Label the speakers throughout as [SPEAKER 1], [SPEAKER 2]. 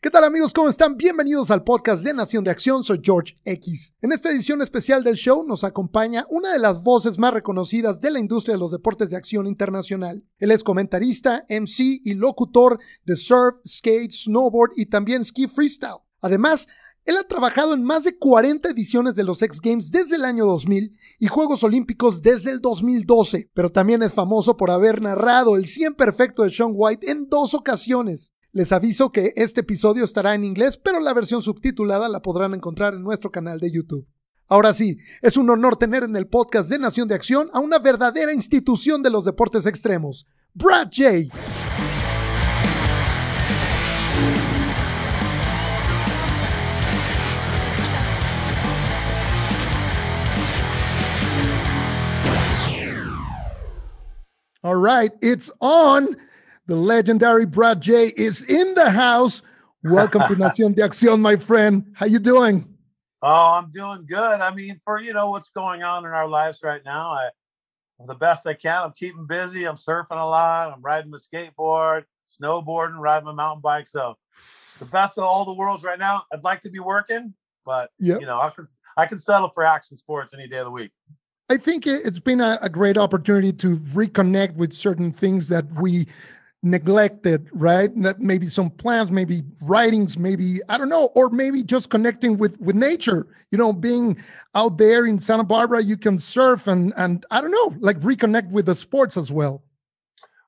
[SPEAKER 1] ¿Qué tal amigos? ¿Cómo están? Bienvenidos al podcast de Nación de Acción. Soy George X. En esta edición especial del show nos acompaña una de las voces más reconocidas de la industria de los deportes de acción internacional. Él es comentarista, MC y locutor de surf, skate, snowboard y también ski freestyle. Además, él ha trabajado en más de 40 ediciones de los X Games desde el año 2000 y Juegos Olímpicos desde el 2012, pero también es famoso por haber narrado el 100 perfecto de Sean White en dos ocasiones. Les aviso que este episodio estará en inglés, pero la versión subtitulada la podrán encontrar en nuestro canal de YouTube. Ahora sí, es un honor tener en el podcast de Nación de Acción a una verdadera institución de los deportes extremos, Brad J. All right, it's on. The legendary Brad J is in the house. Welcome to Nación de Acción, my friend. How you doing?
[SPEAKER 2] Oh, I'm doing good. I mean, for you know what's going on in our lives right now, I the best I can. I'm keeping busy. I'm surfing a lot. I'm riding my skateboard, snowboarding, riding my mountain bike. So the best of all the worlds right now. I'd like to be working, but yep. you know, I can I can settle for action sports any day of the week.
[SPEAKER 1] I think it's been a, a great opportunity to reconnect with certain things that we neglected, right? Maybe some plants, maybe writings, maybe I don't know, or maybe just connecting with with nature. You know, being out there in Santa Barbara, you can surf and and I don't know, like reconnect with the sports as well.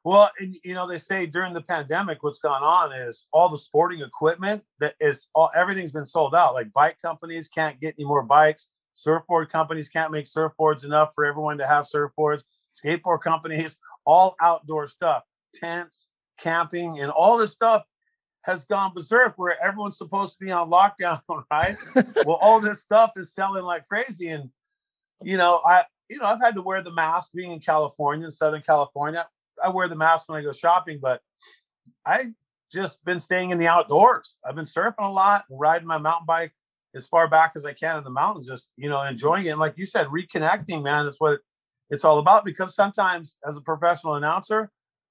[SPEAKER 2] Well, you know, they say during the pandemic, what's gone on is all the sporting equipment that is all everything's been sold out. Like bike companies can't get any more bikes. Surfboard companies can't make surfboards enough for everyone to have surfboards. Skateboard companies, all outdoor stuff tents, camping, and all this stuff has gone berserk where everyone's supposed to be on lockdown, right? well, all this stuff is selling like crazy. And, you know, I, you know, I've had to wear the mask being in California, in Southern California. I wear the mask when I go shopping, but I just been staying in the outdoors. I've been surfing a lot, riding my mountain bike as far back as I can in the mountains, just, you know, enjoying it. And like you said, reconnecting, man, is what it's all about because sometimes as a professional announcer,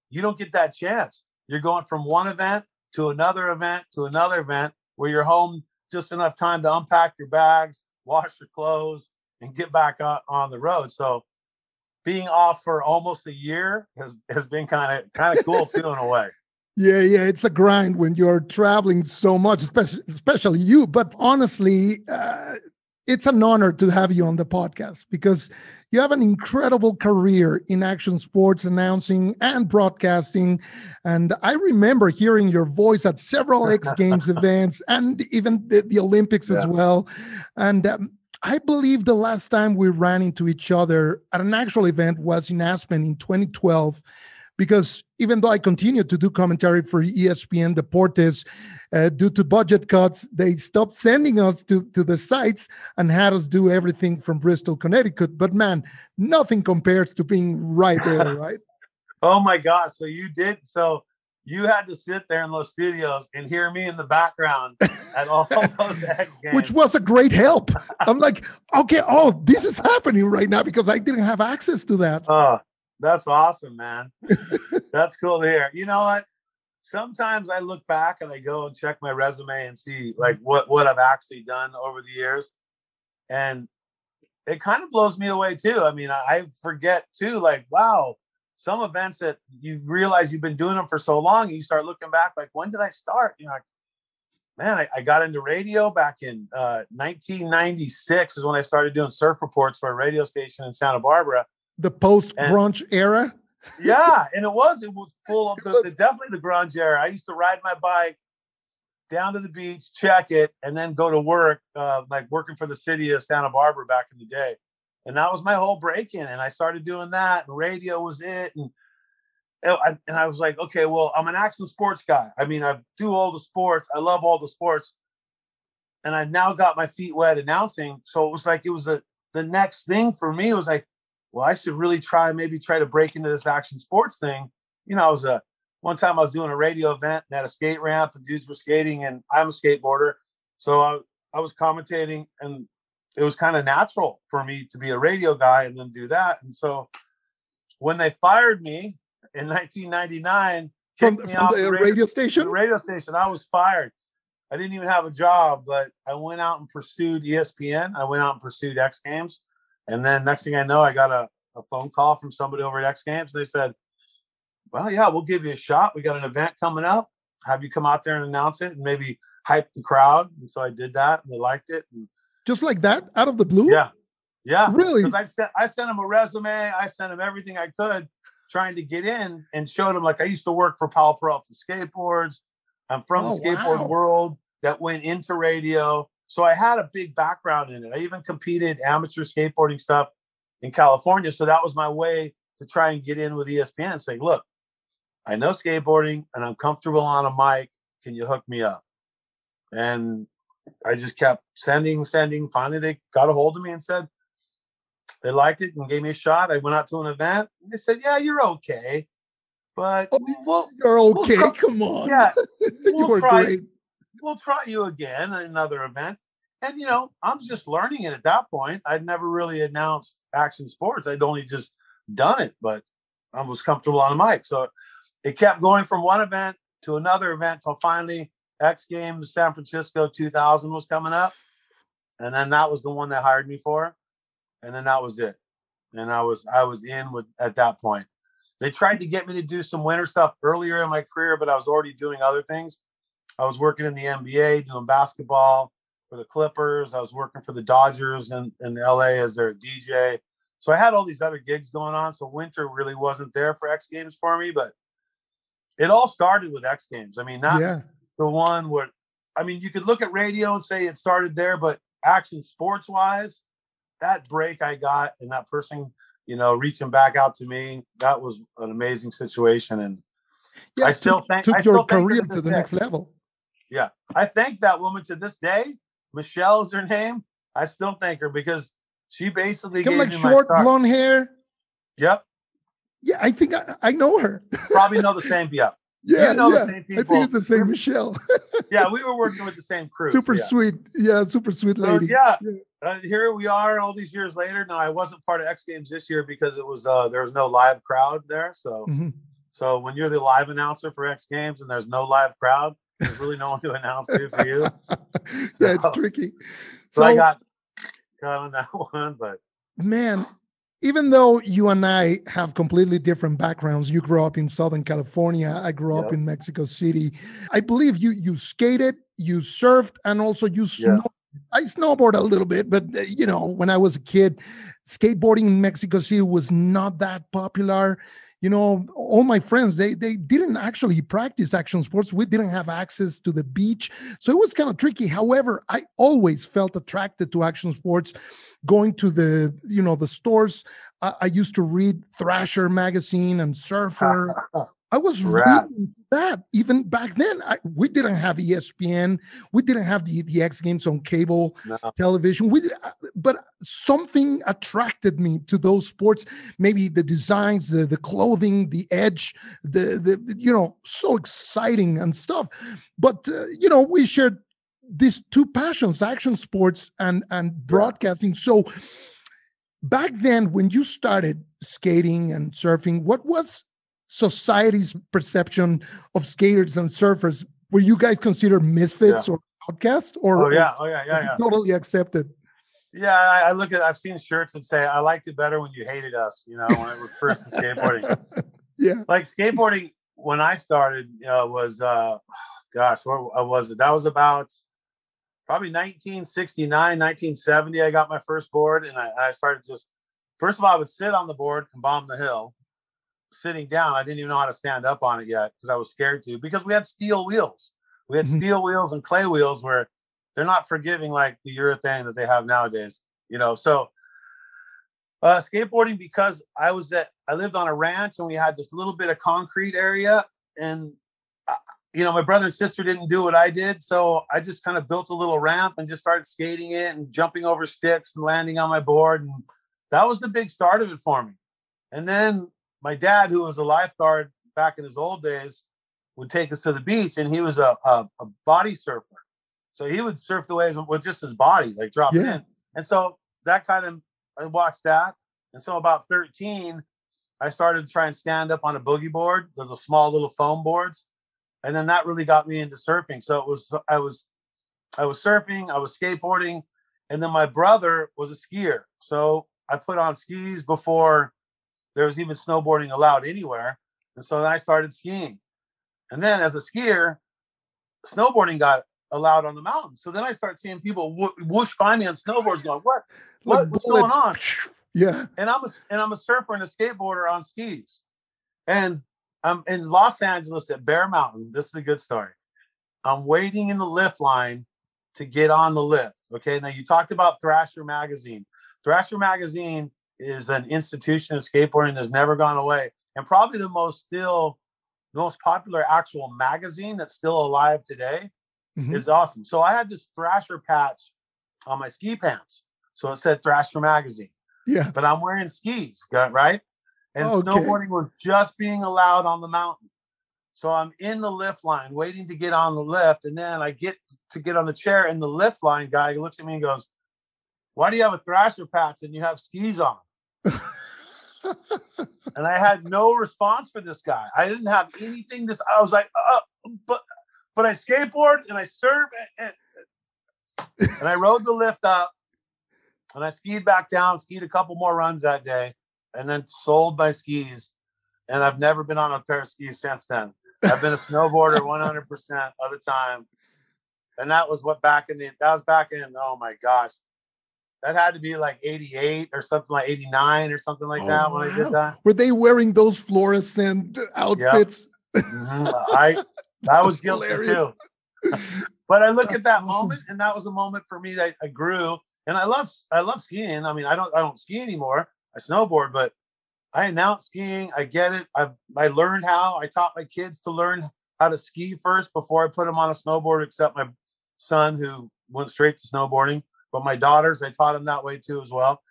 [SPEAKER 2] you don't get that chance. You're going from one event to another event to another event where you're home just enough time to unpack your bags, wash your clothes, and get back on, on the road. So being off for almost a year has has been kind of kind of cool too in a way.
[SPEAKER 1] Yeah, yeah, it's a grind when you're traveling so much, especially especially you. But honestly, uh, it's an honor to have you on the podcast because you have an incredible career in action sports announcing and broadcasting. And I remember hearing your voice at several X Games events and even the, the Olympics yeah. as well. And um, I believe the last time we ran into each other at an actual event was in Aspen in 2012 because even though I continue to do commentary for ESPN Deportes, uh, due to budget cuts, they stopped sending us to, to the sites and had us do everything from Bristol, Connecticut. But man, nothing compares to being right there, right?
[SPEAKER 2] oh my gosh. So you did. So you had to sit there in those studios and hear me in the background at all those X games.
[SPEAKER 1] Which was a great help. I'm like, okay, oh, this is happening right now because I didn't have access to that.
[SPEAKER 2] Oh, that's awesome, man. That's cool to hear. You know what? Sometimes I look back and I go and check my resume and see like what what I've actually done over the years, and it kind of blows me away too. I mean, I forget too. Like, wow, some events that you realize you've been doing them for so long, you start looking back like, when did I start? You know, like, man, I, I, got into radio back in uh, 1996 is when I started doing surf reports for a radio station in Santa Barbara
[SPEAKER 1] the post grunge era.
[SPEAKER 2] yeah, and it was it was full of the, the, definitely the grunge era. I used to ride my bike down to the beach, check it, and then go to work, uh, like working for the city of Santa Barbara back in the day. And that was my whole break in. And I started doing that, and radio was it. And and I was like, okay, well, I'm an action sports guy. I mean, I do all the sports. I love all the sports. And I now got my feet wet announcing. So it was like it was a the next thing for me was like, well, I should really try, maybe try to break into this action sports thing. You know, I was a one time I was doing a radio event and at a skate ramp and dudes were skating and I'm a skateboarder. So I, I was commentating and it was kind of natural for me to be a radio guy and then do that. And so when they fired me in 1999
[SPEAKER 1] from, from the, radio, radio, station,
[SPEAKER 2] the radio station, I was fired. I didn't even have a job, but I went out and pursued ESPN. I went out and pursued X Games. And then next thing I know, I got a, a phone call from somebody over at X Games. And they said, Well, yeah, we'll give you a shot. We got an event coming up. Have you come out there and announce it and maybe hype the crowd? And so I did that and they liked it. And
[SPEAKER 1] Just like that, out of the blue?
[SPEAKER 2] yeah. Yeah.
[SPEAKER 1] Really?
[SPEAKER 2] Because I sent I sent him a resume. I sent him everything I could trying to get in and showed him like I used to work for Powell Peralta skateboards. I'm from
[SPEAKER 1] Oh,
[SPEAKER 2] the skateboard
[SPEAKER 1] wow.
[SPEAKER 2] world that went into radio. So I had a big background in it. I even competed amateur skateboarding stuff in California. So that was my way to try and get in with ESPN and say, look, I know skateboarding and I'm comfortable on a mic. Can you hook me up? And I just kept sending, sending. Finally, they got a hold of me and said, they liked it and gave me a shot. I went out to an event. They said, "Yeah, you're okay, but
[SPEAKER 1] Oh,
[SPEAKER 2] we'll
[SPEAKER 1] You're
[SPEAKER 2] we'll
[SPEAKER 1] okay.
[SPEAKER 2] try-
[SPEAKER 1] Come on.
[SPEAKER 2] yeah,
[SPEAKER 1] you
[SPEAKER 2] we'll
[SPEAKER 1] were
[SPEAKER 2] try.
[SPEAKER 1] great.
[SPEAKER 2] We'll try you again at another event." And you know, I'm just learning it at that point. I'd never really announced action sports. I'd only just done it, but I was comfortable on a mic. So it kept going from one event to another event till finally X Games San Francisco 2000 was coming up, and then that was the one they hired me for, and then that was it. And I was I was in with at that point. They tried to get me to do some winter stuff earlier in my career, but I was already doing other things. I was working in the NBA, doing basketball for the Clippers. I was working for the Dodgers in, in LA as their DJ. So I had all these other gigs going on. So winter really wasn't there for X Games for me, but it all started with X Games. I mean, that's
[SPEAKER 1] Yeah.
[SPEAKER 2] the one where I mean, you could look at radio and say it started there, but action sports wise, that break I got and that person, you know, reaching back out to me, that was an amazing situation. And
[SPEAKER 1] Yeah,
[SPEAKER 2] I still
[SPEAKER 1] took,
[SPEAKER 2] thank-
[SPEAKER 1] took
[SPEAKER 2] I
[SPEAKER 1] your career
[SPEAKER 2] to
[SPEAKER 1] to the
[SPEAKER 2] day.
[SPEAKER 1] next level.
[SPEAKER 2] I thank that woman to this day. Michelle is her name. I still thank her because she basically
[SPEAKER 1] Come like short blonde hair.
[SPEAKER 2] Yep,
[SPEAKER 1] Yeah, I think I, I know her.
[SPEAKER 2] probably know the same. Yeah,
[SPEAKER 1] Yeah,
[SPEAKER 2] you know
[SPEAKER 1] yeah.
[SPEAKER 2] the same people.
[SPEAKER 1] I think it's the same Michelle.
[SPEAKER 2] yeah, we were working with the same crew.
[SPEAKER 1] super
[SPEAKER 2] so yeah.
[SPEAKER 1] sweet. Yeah, super sweet
[SPEAKER 2] So
[SPEAKER 1] lady.
[SPEAKER 2] yeah,
[SPEAKER 1] Yeah.
[SPEAKER 2] Uh, here we are, all these years later. Now I wasn't part of X Games this year because it was uh, there was no live crowd there. So
[SPEAKER 1] Mhm.
[SPEAKER 2] so when you're the live announcer for X Games and there's no live crowd, there's really no one to announce to for you.
[SPEAKER 1] yeah, it's tricky.
[SPEAKER 2] So, I got caught on that one, but
[SPEAKER 1] man, even though you and I have completely different backgrounds, you grew up in Southern California, I grew up in Mexico City. I believe you you skated, you surfed, and also you snowboarded. I snowboard a little bit, but uh, you know, when I was a kid, skateboarding in Mexico City was not that popular. You know, all my friends they they didn't actually practice action sports. We didn't have access to the beach, so it was kind of tricky. However, I always felt attracted to action sports going to the you know the stores i, I used to read thrasher magazine and surfer i was
[SPEAKER 2] Right.
[SPEAKER 1] reading that. Even back then I, we didn't have espn we didn't have the, the x games on cable
[SPEAKER 2] no.
[SPEAKER 1] television. We uh, but something attracted me to those sports. Maybe the designs the the clothing the edge the the you know so exciting and stuff. But uh, you know we shared these two passions action sports and and broadcasting. So back then when you started skating and surfing what was society's perception of skaters and surfers were you guys considered misfits or outcasts or
[SPEAKER 2] Oh yeah, oh yeah, yeah, yeah.
[SPEAKER 1] totally accepted
[SPEAKER 2] Yeah, I, I look at. I've seen shirts that say, "I liked it better when you hated us." You know, when it refers to skateboarding.
[SPEAKER 1] yeah
[SPEAKER 2] Like skateboarding, when I started, uh, was uh, gosh, what uh, was it? That was about probably 1969, 1970. I got my first board, and I, I started just. First of all, I would sit on the board and bomb the hill. Sitting down, I didn't even know how to stand up on it yet because I was scared to. Because we had steel wheels, we had
[SPEAKER 1] Mhm.
[SPEAKER 2] steel wheels and clay wheels where they're not forgiving like the urethane that they have nowadays. You know, so uh, skateboarding because I was at I lived on a ranch and we had this little bit of concrete area and uh, you know my brother and sister didn't do what I did so I just kind of built a little ramp and just started skating it and jumping over sticks and landing on my board and that was the big start of it for me. And then my dad who was a lifeguard back in his old days would take us to the beach and he was a, a, a body surfer. So he would surf the waves with just his body, like drop
[SPEAKER 1] Yeah.
[SPEAKER 2] in. And so that kind of I watched that. And so about 13, I started to try and stand up on a boogie board. Those small little foam boards. And then that really got me into surfing. So it was I was I was surfing, I was skateboarding, and then my brother was a skier. So I put on skis before there was even snowboarding allowed anywhere. And so then I started skiing. And then as a skier, snowboarding got allowed on the mountain. So then I start seeing people whoosh by me on snowboards going, what? what like what's bullets. going on?
[SPEAKER 1] Yeah.
[SPEAKER 2] And I'm a and I'm a surfer and a skateboarder on skis. And I'm in Los Angeles at Bear Mountain. This is a good story. I'm waiting in the lift line to get on the lift. Okay. Now you talked about Thrasher Magazine. Thrasher Magazine is an institution of skateboarding that's never gone away, and probably the most still most popular actual magazine that's still alive today mm-hmm. is awesome. So I had this Thrasher patch on my ski pants. So it said Thrasher Magazine.
[SPEAKER 1] Yeah.
[SPEAKER 2] But I'm wearing skis, Got right? And okay. snowboarding was just being allowed on the mountain. So I'm in the lift line waiting to get on the lift. And then I get to get on the chair, and the lift line guy looks at me and goes, Why do you have a Thrasher patch and you have skis on? And I had no response for this guy. I didn't have anything. This I was like, uh, but but I skateboard and I surf and, and, and I rode the lift up and I skied back down, skied a couple more runs that day, and then sold my skis. And I've never been on a pair of skis since then. I've been a snowboarder 100% of the time. And that was what back in the, that was back in, oh my gosh, that had to be like 88 or something like 89 or something like oh, that when wow. I did that.
[SPEAKER 1] Were they wearing those fluorescent outfits?
[SPEAKER 2] Yep. Mm-hmm. I, I was guilty too. but I look That's at that awesome. moment and that was a moment for me that I grew and I love I love skiing. I mean, I don't I don't ski anymore. I snowboard, but I announced skiing. I get it. I I learned how. I taught my kids to learn how to ski first before I put them on a snowboard. Except my son, who went straight to snowboarding. But my daughters, I taught them that way too as well.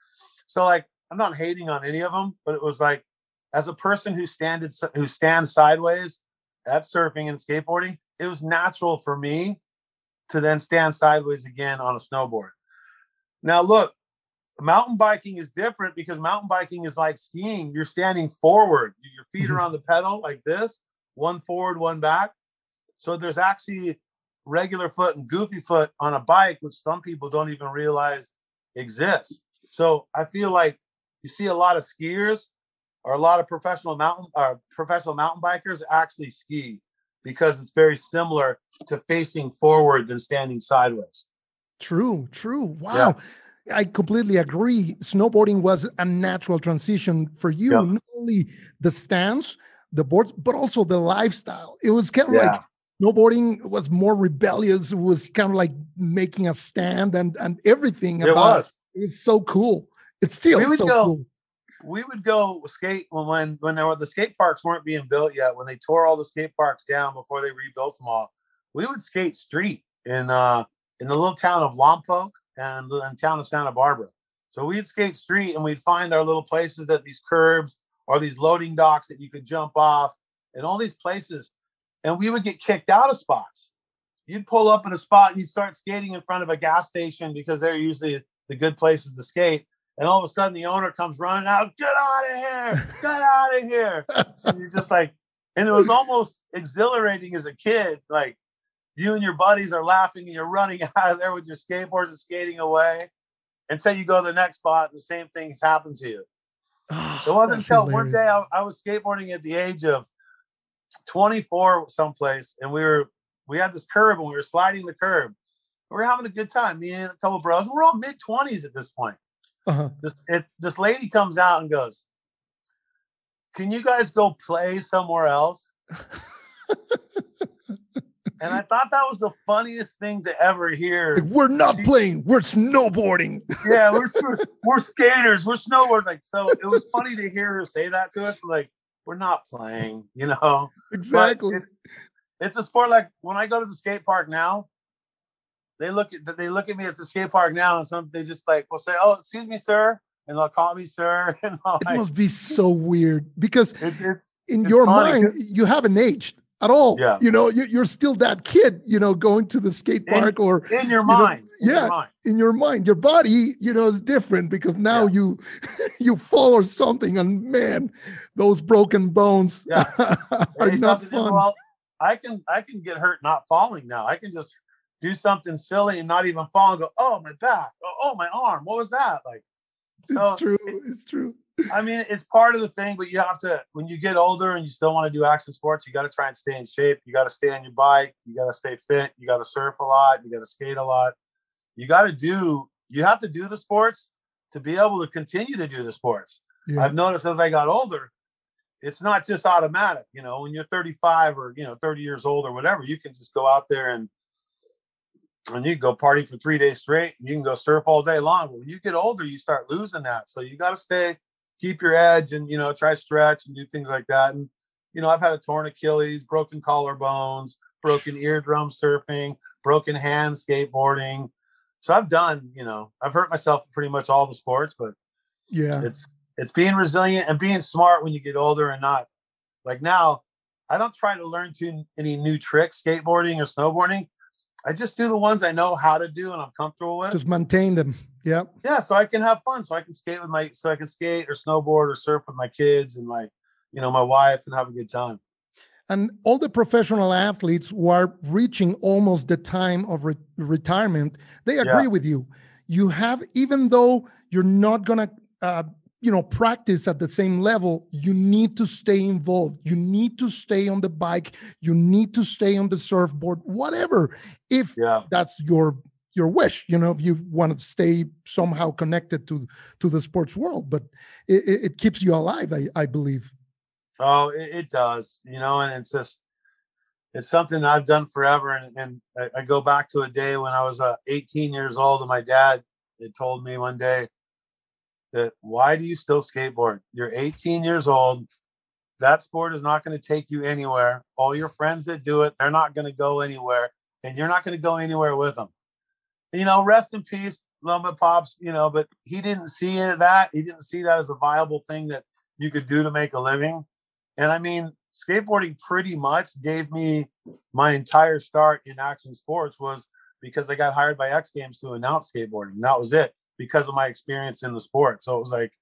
[SPEAKER 2] So like, I'm not hating on any of them, but it was like, as a person who standed who stands sideways at surfing and skateboarding, it was natural for me to then stand sideways again on a snowboard. Now, look, mountain biking is different because mountain biking is like skiing. You're standing forward, your feet are mm-hmm. on the pedal like this, one forward, one back. So there's actually regular foot and goofy foot on a bike, which some people don't even realize exists. So I feel like you see a lot of skiers or a lot of professional mountain or uh, professional mountain bikers actually ski because it's very similar to facing forward than standing sideways.
[SPEAKER 1] True, true. Wow. Yeah. I completely agree. Snowboarding was a natural transition for you, yeah. not only the stance, the boards, but also the lifestyle. It was kind of yeah. like snowboarding was more rebellious. It was kind of like making a stand and and everything
[SPEAKER 2] it about was.
[SPEAKER 1] it. was so cool. It's still we would so
[SPEAKER 2] go,
[SPEAKER 1] cool.
[SPEAKER 2] We would go skate when when when there were the skate parks weren't being built yet. When they tore all the skate parks down before they rebuilt them all, we would skate street in uh in the little town of Lompoc and the town of Santa Barbara. So we'd skate street and we'd find our little places that these curbs or these loading docks that you could jump off and all these places. And we would get kicked out of spots. You'd pull up in a spot and you'd start skating in front of a gas station because they're usually the good places to skate. And all of a sudden the owner comes running out, get out of here, get out of here. and you're just like, and it was almost exhilarating as a kid. Like, you and your buddies are laughing and you're running out of there with your skateboards and skating away until you go to the next spot and the same thing's happened to you. Oh, it wasn't until hilarious. one day I, I, was skateboarding at the age of 24 someplace and we were we had this curb and we were sliding the curb. We were having a good time, me and a couple bros. And we're all mid 20s at this point. Uh-huh. This it, this lady comes out and goes, "Can you guys go play somewhere else?" And I thought that was the funniest thing to ever hear.
[SPEAKER 1] Like, we're not she, playing, we're snowboarding.
[SPEAKER 2] yeah, we're, we're skaters, we're snowboarding. Like, so it was funny to hear her say that to us. Like, we're not playing, you know?
[SPEAKER 1] Exactly.
[SPEAKER 2] It's, it's, a sport like when I go to the skate park now, they look at they look at me at the skate park now and some they just like will say, Oh, excuse me, sir. And they'll call me sir. And
[SPEAKER 1] it like, must be so weird because it's, it's, in your mind, you haven't aged at all.
[SPEAKER 2] Yeah.
[SPEAKER 1] You know, you, are still that kid, you know, going to the skate park
[SPEAKER 2] in,
[SPEAKER 1] or
[SPEAKER 2] in your mind.
[SPEAKER 1] Know, in yeah. Your mind. In your mind. Your body, you know, is different because now yeah. you you or something and man, those broken bones yeah. are not fun. Well,
[SPEAKER 2] I can I can get hurt not falling now. I can just do something silly and not even fall and go, oh my back, oh, oh my arm, what was that? Like,
[SPEAKER 1] so it's true. It's true.
[SPEAKER 2] I mean, it's part of the thing, but you have to when you get older and you still want to do action sports, you got to try and stay in shape. You got to stay on your bike. You got to stay fit. You got to surf a lot. You got to skate a lot. You got to do. You have to do the sports to be able to continue to do the sports. Yeah. I've noticed as I got older, it's not just automatic. You know, when you're 35 or you know 30 years old or whatever, you can just go out there and and you can go party for three days straight. And you can go surf all day long. But when you get older, you start losing that. So you got to stay keep your edge and you know try stretch and do things like that and you know i've had a torn achilles broken collarbones broken eardrum surfing broken hand skateboarding so i've done you know i've hurt myself in pretty much all the sports but
[SPEAKER 1] yeah
[SPEAKER 2] it's it's being resilient and being smart when you get older and not like now i don't try to learn to any new tricks skateboarding or snowboarding I just do the ones I know how to do and I'm comfortable with.
[SPEAKER 1] Just maintain them. Yeah.
[SPEAKER 2] Yeah. So I can have fun. So I can skate with my, so I can skate or snowboard or surf with my kids and my, you know, my wife and have a good time.
[SPEAKER 1] And all the professional athletes who are reaching almost the time of re- retirement, they agree yeah. with you. You have, even though you're not going to uh, you know practice at the same level you need to stay involved you need to stay on the bike you need to stay on the surfboard whatever if yeah. that's your your wish you know if you want to stay somehow connected to to the sports world but it, it keeps you alive i, I believe
[SPEAKER 2] oh it, it, does you know and it's just it's something i've done forever and, and I, I go back to a day when i was uh, 18 years old and my dad had told me one day that why do you still skateboard? You're 18 years old. That sport is not going to take you anywhere. All your friends that do it, they're not going to go anywhere, and you're not going to go anywhere with them. You know, rest in peace, Loma Pops. You know, but he didn't see that. He didn't see that as a viable thing that you could do to make a living. And I mean, skateboarding pretty much gave me my entire start in action sports was because I got hired by X Games to announce skateboarding. That was it because of my experience in the sport. So it was like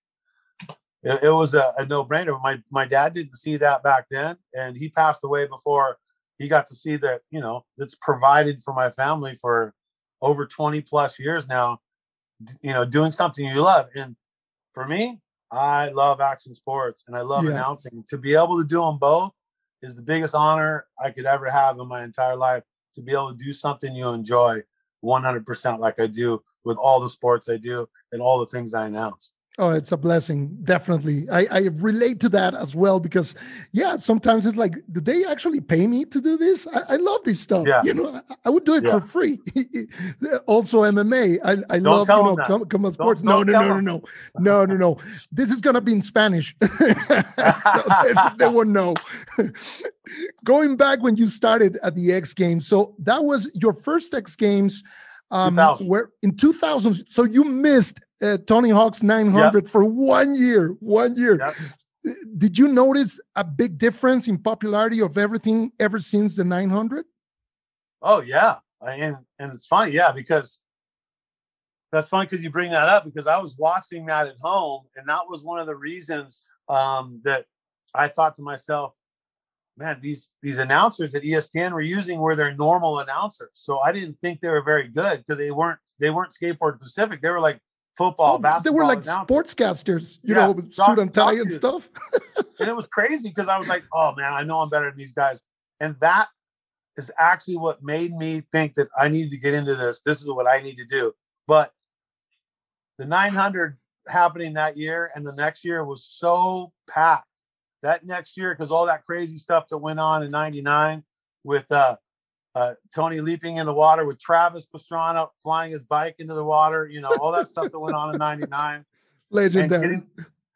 [SPEAKER 2] it, it was a, a no brainer. My my dad didn't see that back then, and he passed away before he got to see that. You know, that's provided for my family for over 20 plus years now. You know, doing something you love, and for me, I love action sports and I love yeah. announcing. To be able to do them both is the biggest honor I could ever have in my entire life. To be able to do something you enjoy 100% like I do with all the sports I do and all the things I announce.
[SPEAKER 1] Oh, it's a blessing, definitely. I, I relate to that as well because, yeah, sometimes it's like, did they actually pay me to do this? I, I love this stuff. Yeah. You know, I, I would do it yeah. for free. also, MMA. I, I love you know com- combat sports. Don't, no, don't no, no, no, no, no, no, no, This is gonna be in Spanish, they, they won't know. Going back when you started at the X Games, so that was your first X Games um, where in 2000 so you missed uh, tony hawk's 900 yep. for one year one year yep. Uh, did you notice a big difference in popularity of everything ever since the 900
[SPEAKER 2] oh yeah and and it's funny yeah because that's funny because you bring that up because i was watching that at home and that was one of the reasons um, that i thought to myself man, these these announcers at ESPN were using were their normal announcers. So I didn't think they were very good because they weren't they weren't skateboard specific. They were like football, oh, basketball.
[SPEAKER 1] They were like announcers. sportscasters, you yeah, know, with suit and tie and stuff.
[SPEAKER 2] and it was crazy because I was like, oh man, I know I'm better than these guys. And that is actually what made me think that I need to get into this. This is what I need to do. But the 900 happening that year and the next year was so packed that next year because all that crazy stuff that went on in 99 with uh, uh, Tony leaping in the water with Travis Pastrana flying his bike into the water, you know, all that stuff that went on in 99.
[SPEAKER 1] Legendary.
[SPEAKER 2] Getting,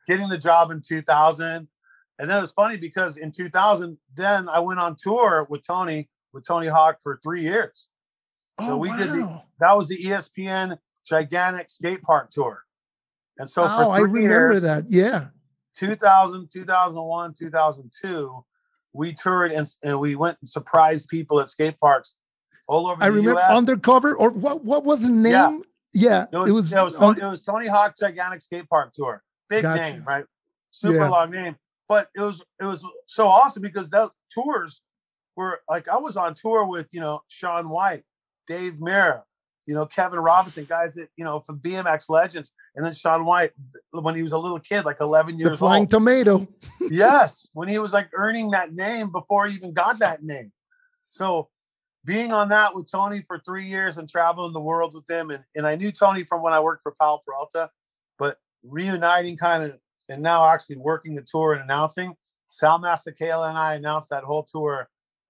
[SPEAKER 2] getting, the job in 2000. And then it's funny because in 2000, then I went on tour with Tony, with Tony Hawk for three years. So oh, we wow. did the, that was the ESPN gigantic skate park tour. And so oh, for I remember years,
[SPEAKER 1] that. Yeah.
[SPEAKER 2] 2000, 2001, 2002, we toured and, and we went and surprised people at skate parks all over. I remember US.
[SPEAKER 1] undercover or what what was the name? Yeah, yeah
[SPEAKER 2] it was it was, it was, it was Tony Hawk gigantic skate park tour. Big gotcha. name, right? Super yeah. long name. But it was it was so awesome because those tours were like I was on tour with, you know, Shaun White, Dave Mirra, you know, Kevin Robinson, guys that, you know, from BMX legends. And then Shaun White when he was a little kid, like 11 years
[SPEAKER 1] the flying
[SPEAKER 2] old.
[SPEAKER 1] tomato.
[SPEAKER 2] yes. When he was like earning that name before he even got that name. So being on that with Tony for three years and traveling the world with him. And, and I knew Tony from when I worked for Powell Peralta, but reuniting kind of and now actually working the tour and announcing, Sal Masekela and I announced that whole tour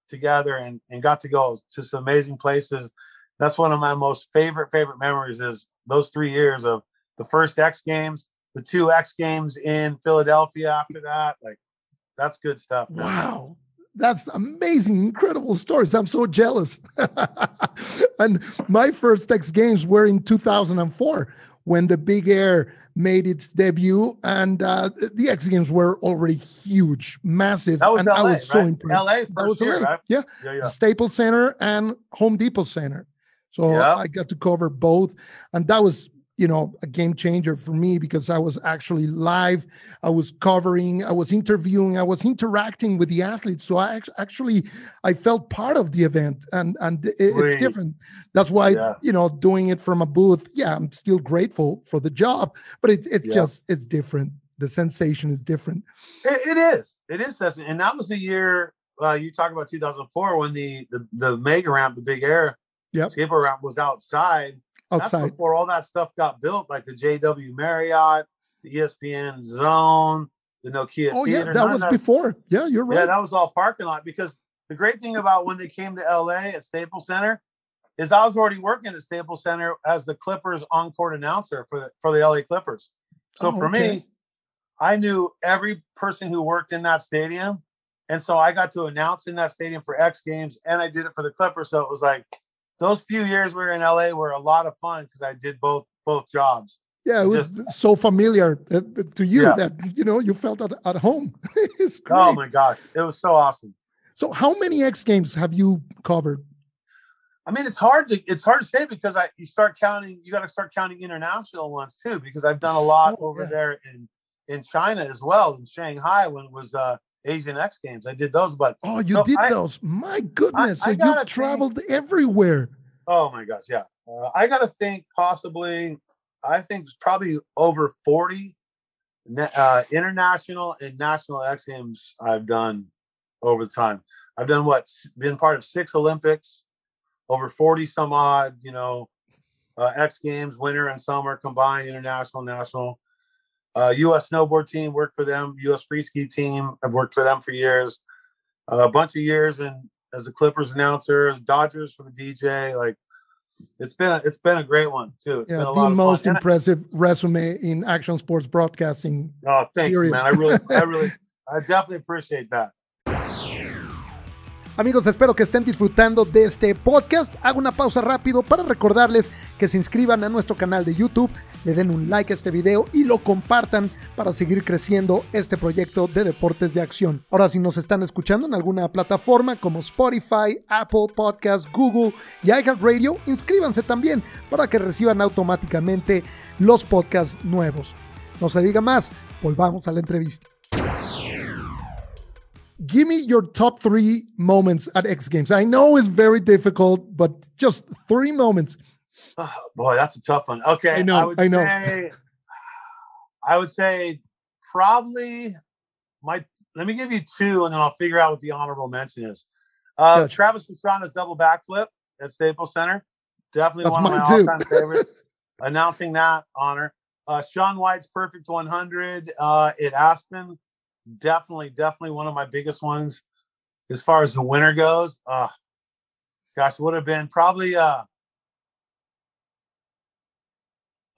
[SPEAKER 2] together and, and got to go to some amazing places. That's one of my most favorite, favorite memories is those three years of the first X Games, the two X Games in Philadelphia after that. Like, that's good stuff.
[SPEAKER 1] Man. Wow. That's amazing, incredible stories. I'm so jealous. and my first X Games were in 2004 when the Big Air made its debut, and uh, the X Games were already huge, massive.
[SPEAKER 2] That was
[SPEAKER 1] and
[SPEAKER 2] LA,
[SPEAKER 1] I was so
[SPEAKER 2] right?
[SPEAKER 1] impressed.
[SPEAKER 2] LA first
[SPEAKER 1] that was
[SPEAKER 2] year,
[SPEAKER 1] LA.
[SPEAKER 2] right?
[SPEAKER 1] Yeah.
[SPEAKER 2] Yeah, yeah.
[SPEAKER 1] Staples Center and Home Depot Center. So
[SPEAKER 2] Yeah.
[SPEAKER 1] I got to cover both, and that was you know a game changer for me because I was actually live. I was covering, I was interviewing, I was interacting with the athletes. So I actually I felt part of the event, and and it- it's different. That's why
[SPEAKER 2] Yeah.
[SPEAKER 1] you know doing it from a booth. Yeah, I'm still grateful for the job, but it's it's
[SPEAKER 2] Yeah.
[SPEAKER 1] just it's different. The sensation is different.
[SPEAKER 2] It, it is. It is. And that was the year uh, you talk about 2004 when the, the, the mega ramp, the big air
[SPEAKER 1] Yep.
[SPEAKER 2] skateboard ramp was outside.
[SPEAKER 1] Outside.
[SPEAKER 2] That's before all that stuff got built, like the JW Marriott, the ESPN Zone, the Nokia
[SPEAKER 1] Oh yeah, that
[SPEAKER 2] None
[SPEAKER 1] was before. Yeah, you're right.
[SPEAKER 2] Yeah, that was all parking lot because the great thing about when they came to LA at Staples Center is I was already working at Staples Center as the Clippers on-court announcer for the for the LA Clippers. So
[SPEAKER 1] Oh,
[SPEAKER 2] for
[SPEAKER 1] okay.
[SPEAKER 2] me, I knew every person who worked in that stadium. And so I got to announce in that stadium for X Games and I did it for the Clippers. So it was like those few years we were in LA were a lot of fun because I did both both jobs.
[SPEAKER 1] Yeah, it was so familiar uh, to you
[SPEAKER 2] Yeah.
[SPEAKER 1] that you know you felt at, at home. it's great.
[SPEAKER 2] Oh my gosh, it was so awesome.
[SPEAKER 1] So, how many X Games have you covered?
[SPEAKER 2] I mean, it's hard to it's hard to say because I you start counting. You got to start counting international ones too because I've done a lot
[SPEAKER 1] Oh,
[SPEAKER 2] over
[SPEAKER 1] yeah.
[SPEAKER 2] there in in China as well in Shanghai when it was uh Asian X Games. I did those, but
[SPEAKER 1] Oh, you
[SPEAKER 2] So
[SPEAKER 1] did
[SPEAKER 2] I-
[SPEAKER 1] those. My goodness.
[SPEAKER 2] I
[SPEAKER 1] so
[SPEAKER 2] gotta
[SPEAKER 1] you've
[SPEAKER 2] think-
[SPEAKER 1] traveled everywhere.
[SPEAKER 2] oh my gosh, yeah. Uh, I got to think possibly. I think probably over forty uh, international and national X Games I've done over the time. I've done what been part of six Olympics, over forty some odd, you know, uh, X Games, winter and summer combined, international, national. Uh, U.S. snowboard team worked for them. U.S. free ski team. I've worked for them for years. a bunch of years and as a Clippers announcer, Dodgers for the DJ. Like it's been a, it's been a great one too. It's
[SPEAKER 1] Yeah,
[SPEAKER 2] been a
[SPEAKER 1] the
[SPEAKER 2] lot of
[SPEAKER 1] most.
[SPEAKER 2] And I-
[SPEAKER 1] impressive resume in action sports broadcasting.
[SPEAKER 2] oh, thank you, man. I really, I really, I definitely appreciate that.
[SPEAKER 1] Amigos, espero que estén disfrutando de este podcast. Hago una pausa rápido para recordarles que se inscriban a nuestro canal de YouTube, le den un like a este video y lo compartan para seguir creciendo este proyecto de deportes de acción. Ahora, si nos están escuchando en alguna plataforma como Spotify, Apple Podcast, Google y iHeartRadio, inscríbanse también para que reciban automáticamente los podcasts nuevos. No se diga más, volvamos a la entrevista. Give me your top three moments at X Games. I know it's very difficult, but just three moments.
[SPEAKER 2] Oh, boy, that's a tough one. Okay,
[SPEAKER 1] I know,
[SPEAKER 2] would
[SPEAKER 1] I know.
[SPEAKER 2] Say, I would say probably my. Let me give you two, and then I'll figure out what the honorable mention is. Uh. Travis Pastrana's double backflip at Staples Center, definitely
[SPEAKER 1] That's
[SPEAKER 2] one of my
[SPEAKER 1] too.
[SPEAKER 2] all-time favorites. Announcing that honor. Uh, Shaun White's perfect 100 uh, at Aspen, definitely, definitely one of my biggest ones as far as the winner goes. Uh, gosh, would have been probably. Uh,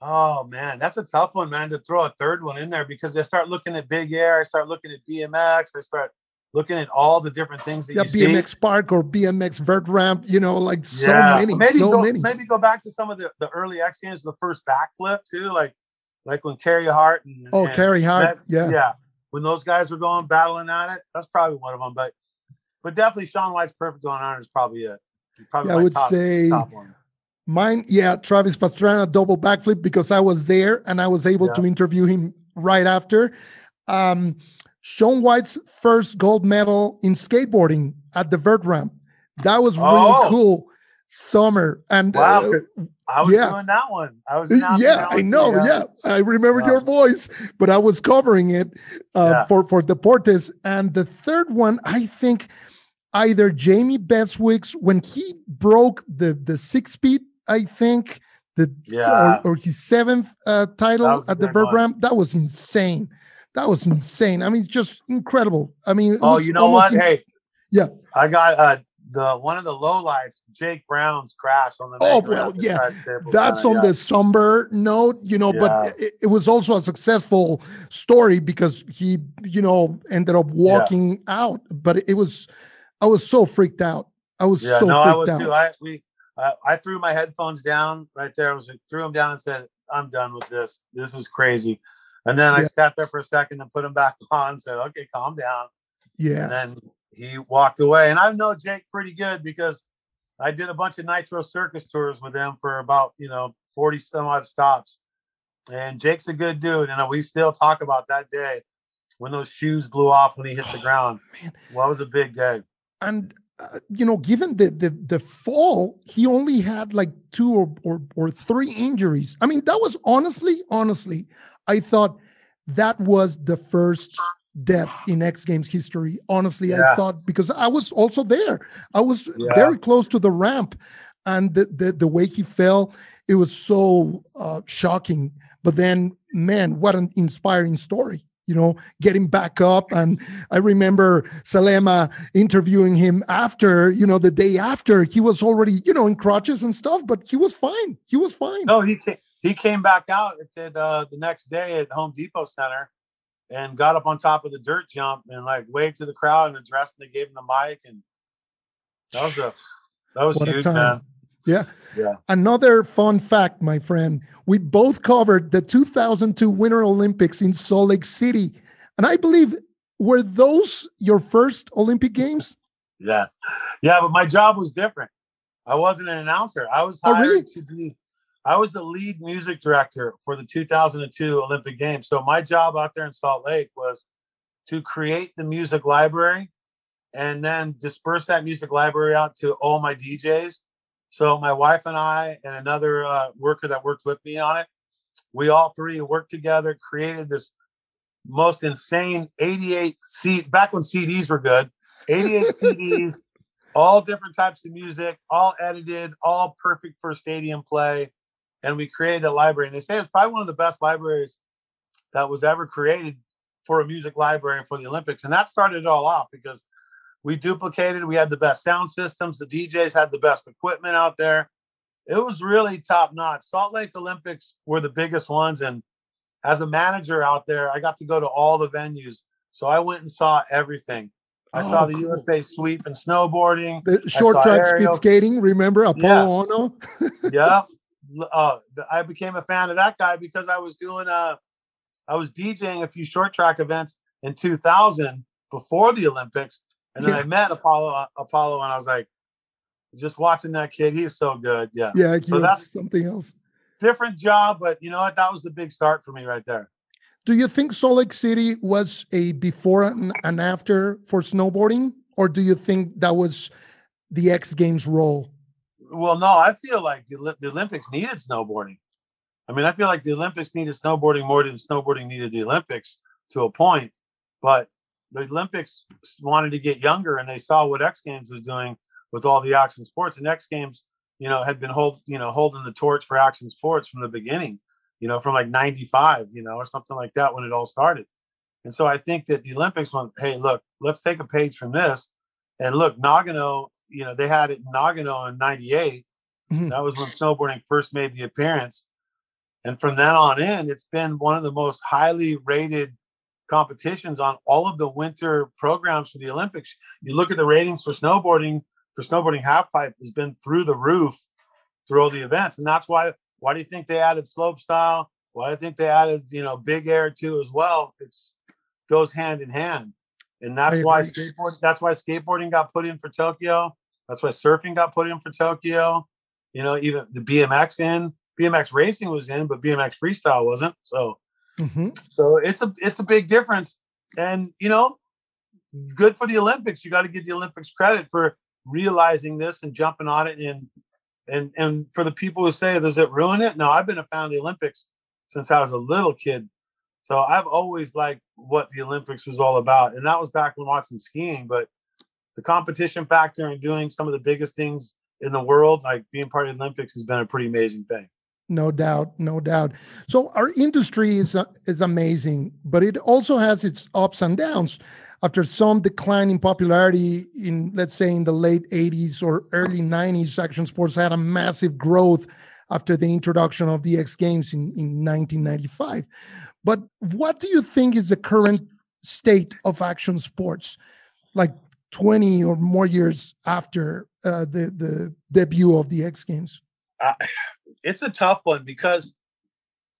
[SPEAKER 2] Oh man, that's a tough one, man, to throw a third one in there because I start looking at Big Air, I start looking at BMX, I start looking at all the different things that
[SPEAKER 1] Yeah,
[SPEAKER 2] you
[SPEAKER 1] BMX
[SPEAKER 2] see.
[SPEAKER 1] Park or BMX Vert Ramp, you know, like so
[SPEAKER 2] Yeah,
[SPEAKER 1] many,
[SPEAKER 2] maybe
[SPEAKER 1] so
[SPEAKER 2] go,
[SPEAKER 1] many.
[SPEAKER 2] maybe go back to some of the, the early X Games, the first backflip too, like like when Carey Hart and
[SPEAKER 1] Oh,
[SPEAKER 2] and
[SPEAKER 1] Carey Hart,
[SPEAKER 2] that-
[SPEAKER 1] yeah.
[SPEAKER 2] yeah, when those guys were going battling at it, that's probably one of them. But but definitely Shaun White's perfect going on is probably it. Probably
[SPEAKER 1] Yeah, I would
[SPEAKER 2] top,
[SPEAKER 1] say
[SPEAKER 2] top one.
[SPEAKER 1] Mine, yeah, Travis Pastrana double backflip because I was there and I was able
[SPEAKER 2] Yeah.
[SPEAKER 1] to interview him right after. Um, Shaun White's first gold medal in skateboarding at the vert ramp. That was really
[SPEAKER 2] Oh.
[SPEAKER 1] cool. Summer. And
[SPEAKER 2] Wow,
[SPEAKER 1] uh,
[SPEAKER 2] I was
[SPEAKER 1] yeah.
[SPEAKER 2] doing that one. I was
[SPEAKER 1] yeah, I know. Yeah, I remember
[SPEAKER 2] Yeah.
[SPEAKER 1] your voice, but I was covering it uh,
[SPEAKER 2] Yeah.
[SPEAKER 1] for for Deportes. And the third one, I think, either Jamie Bestwick's when he broke the the six speed. I think the
[SPEAKER 2] Yeah.
[SPEAKER 1] or, or his seventh uh, title
[SPEAKER 2] That was a
[SPEAKER 1] at the
[SPEAKER 2] one.
[SPEAKER 1] That was insane. That was insane. I mean, it's just incredible. I mean,
[SPEAKER 2] Oh, you know what?
[SPEAKER 1] in-
[SPEAKER 2] Hey,
[SPEAKER 1] Yeah.
[SPEAKER 2] I got uh the one of the low lights, Jake Brown's crash on the.
[SPEAKER 1] Oh, well, yeah. That's
[SPEAKER 2] Center,
[SPEAKER 1] on
[SPEAKER 2] yeah.
[SPEAKER 1] the somber note, you know,
[SPEAKER 2] Yeah.
[SPEAKER 1] but it, it was also a successful story because he, you know, ended up walking out. But it was, I was so freaked out. I was
[SPEAKER 2] Yeah,
[SPEAKER 1] so
[SPEAKER 2] no,
[SPEAKER 1] freaked
[SPEAKER 2] I was
[SPEAKER 1] out.
[SPEAKER 2] too. I we uh, I threw my headphones down right there. I was threw them down and said, "I'm done with this. This is crazy." And then I sat there for a second and put them back on. Said, "Okay, calm down."
[SPEAKER 1] yeah.
[SPEAKER 2] And then he walked away. And I know Jake pretty good because I did a bunch of Nitro Circus tours with him for about you know forty some odd stops. And Jake's a good dude, and we still talk about that day when those shoes blew off when he hit the ground.
[SPEAKER 1] man.
[SPEAKER 2] Well, it was a big day.
[SPEAKER 1] and uh, you know, given the, the the fall, he only had like two or, or or three injuries. I mean, that was honestly, honestly, I thought that was the first death in X Games history. Honestly, I thought because I was also there. I was
[SPEAKER 2] Yeah.
[SPEAKER 1] very close to the ramp, and the the, the way he fell, it was so uh, shocking. But then, man, what an inspiring story. You know, getting back up. And I remember Salema interviewing him after, you know, the day after he was already, you know, in crutches and stuff, but he was fine. He was fine.
[SPEAKER 2] No, he came, he came back out at uh, the next day at Home Depot Center and got up on top of the dirt jump and like waved to the crowd and addressed and they gave him the mic and that was a that was
[SPEAKER 1] What a
[SPEAKER 2] huge, man.
[SPEAKER 1] Yeah.
[SPEAKER 2] Yeah.
[SPEAKER 1] Another fun fact, my friend. We both covered the 2002 Winter Olympics in Salt Lake City. And I believe, were those your first Olympic Games?
[SPEAKER 2] Yeah. Yeah, but my job was different. I wasn't an announcer. I was
[SPEAKER 1] Oh,
[SPEAKER 2] hired
[SPEAKER 1] really?
[SPEAKER 2] to be I was the lead music director for the 2002 Olympic Games. So my job out there in Salt Lake was to create the music library and then disperse that music library out to all my DJs. So my wife and I and another uh, worker that worked with me on it, we all three worked together, created this most insane 88 seat back when CDs were good, 88 CDs, all different types of music, all edited, all perfect for stadium play. And we created a library. And they say it's probably one of the best libraries that was ever created for a music library for the Olympics. And that started it all off because we duplicated, we had the best sound systems, the DJs had the best equipment out there. It was really top notch. Salt Lake Olympics were the biggest ones. And as a manager out there, I got to go to all the venues. So I went and saw everything. I saw
[SPEAKER 1] Oh,
[SPEAKER 2] the
[SPEAKER 1] cool.
[SPEAKER 2] USA sweep and snowboarding.
[SPEAKER 1] The short
[SPEAKER 2] saw
[SPEAKER 1] track speed skating, remember Apolo
[SPEAKER 2] Yeah.
[SPEAKER 1] Ohno?
[SPEAKER 2] yeah. Uh, I became a fan of that guy because I was doing a, I was DJing a few short track events in 2000 before the Olympics, and then
[SPEAKER 1] Yeah.
[SPEAKER 2] I met Apolo uh, Apolo, and I was like, just watching that kid, he's so good. Yeah,
[SPEAKER 1] Yeah,
[SPEAKER 2] So that's-
[SPEAKER 1] something else.
[SPEAKER 2] different job, but you know what? That was the big start for me right there.
[SPEAKER 1] Do you think Salt Lake City was a before and, and after for snowboarding, or do you think that was the X Games role?
[SPEAKER 2] Well, no, I feel like the, the Olympics needed snowboarding. I mean, I feel like the Olympics needed snowboarding more than snowboarding needed the Olympics to a point. But the Olympics wanted to get younger, and they saw what X Games was doing with all the action sports. And X Games, you know, had been hold, you know, holding the torch for action sports from the beginning. You know, from like '95, you know, or something like that when it all started. And so I think that the Olympics went, hey, look, let's take a page from this. And look, Nagano, you know, they had it in Nagano in 98.
[SPEAKER 1] Mhm.
[SPEAKER 2] That was when snowboarding first made the appearance. And from then on in, it's been one of the most highly rated competitions on all of the winter programs for the Olympics. You look at the ratings for snowboarding, for snowboarding halfpipe has been through the roof through all the events. And that's why why do you think they added slope style? Why do you think they added, you know, big air too as well? It's goes hand in hand. And that's why skateboard that's why skateboarding got put in for Tokyo. That's why surfing got put in for Tokyo. You know, even the BMX in, BMX racing was in, but BMX freestyle wasn't. So
[SPEAKER 1] Mhm.
[SPEAKER 2] so it's a it's a big difference. And you know, good for the Olympics. You got to give the Olympics credit for realizing this and jumping on it and And and for the people who say, does it ruin it? No, I've been a fan of the Olympics since I was a little kid. So I've always liked what the Olympics was all about. And that was back when watching skiing. But the competition factor and doing some of the biggest things in the world, like being part of the Olympics, has been a pretty amazing thing.
[SPEAKER 1] No doubt, no doubt. So our industry is uh, is amazing, but it also has its ups and downs. After some decline in popularity in, let's say, in the late '80s or early '90s, action sports had a massive growth after the introduction of the X Games in, in 1995. But what do you think is the current state of action sports, like 20 or more years after uh, the the debut of the X Games?
[SPEAKER 2] Uh, it's a tough one because